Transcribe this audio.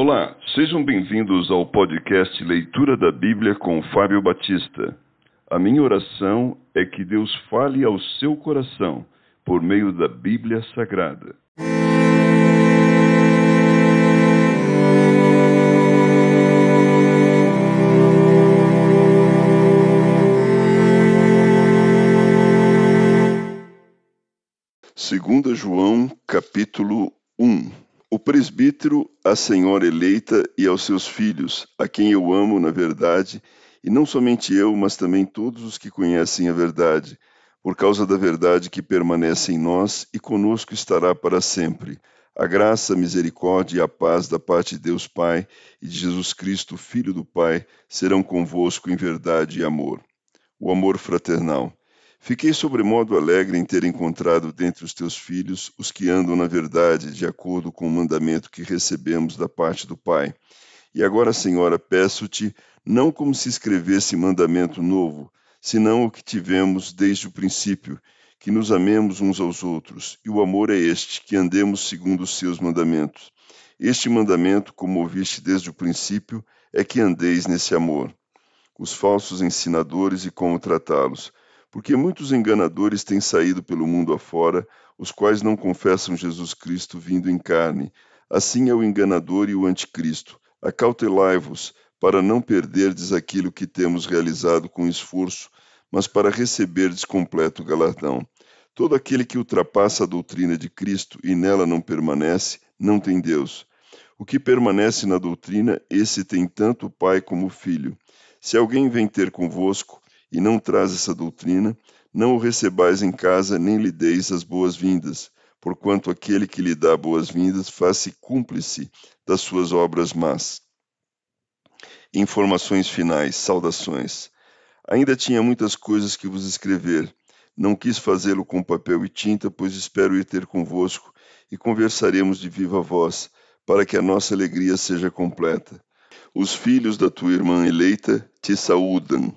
Olá, sejam bem-vindos ao podcast Leitura da Bíblia com Fábio Batista. A minha oração é que Deus fale ao seu coração por meio da Bíblia Sagrada. Segunda João, capítulo 1 O presbítero, a senhora eleita e aos seus filhos, a quem eu amo na verdade, e não somente eu, mas também todos os que conhecem a verdade, por causa da verdade que permanece em nós e conosco estará para sempre. A graça, a misericórdia e a paz da parte de Deus Pai e de Jesus Cristo, Filho do Pai, serão convosco em verdade e amor. O amor fraternal. Fiquei sobremodo alegre em ter encontrado dentre os teus filhos os que andam na verdade, de acordo com o mandamento que recebemos da parte do Pai. E agora, Senhora, peço-te, não como se escrevesse mandamento novo, senão o que tivemos desde o princípio, que nos amemos uns aos outros. E o amor é este, que andemos segundo os seus mandamentos. Este mandamento, como ouviste desde o princípio, é que andeis nesse amor. Os falsos ensinadores e como tratá-los porque muitos enganadores têm saído pelo mundo afora, os quais não confessam Jesus Cristo vindo em carne. Assim é o enganador e o anticristo. Acautelai-vos, para não perderdes aquilo que temos realizado com esforço, mas para receberdes completo galardão. Todo aquele que ultrapassa a doutrina de Cristo e nela não permanece, não tem Deus. O que permanece na doutrina, esse tem tanto o Pai como o Filho. Se alguém vem ter convosco, e não traz essa doutrina, não o recebais em casa, nem lhe deis as boas-vindas, porquanto aquele que lhe dá boas-vindas faz-se cúmplice das suas obras más. Informações finais, saudações. Ainda tinha muitas coisas que vos escrever. Não quis fazê-lo com papel e tinta, pois espero ir ter convosco e conversaremos de viva voz, para que a nossa alegria seja completa. Os filhos da tua irmã eleita te saúdam.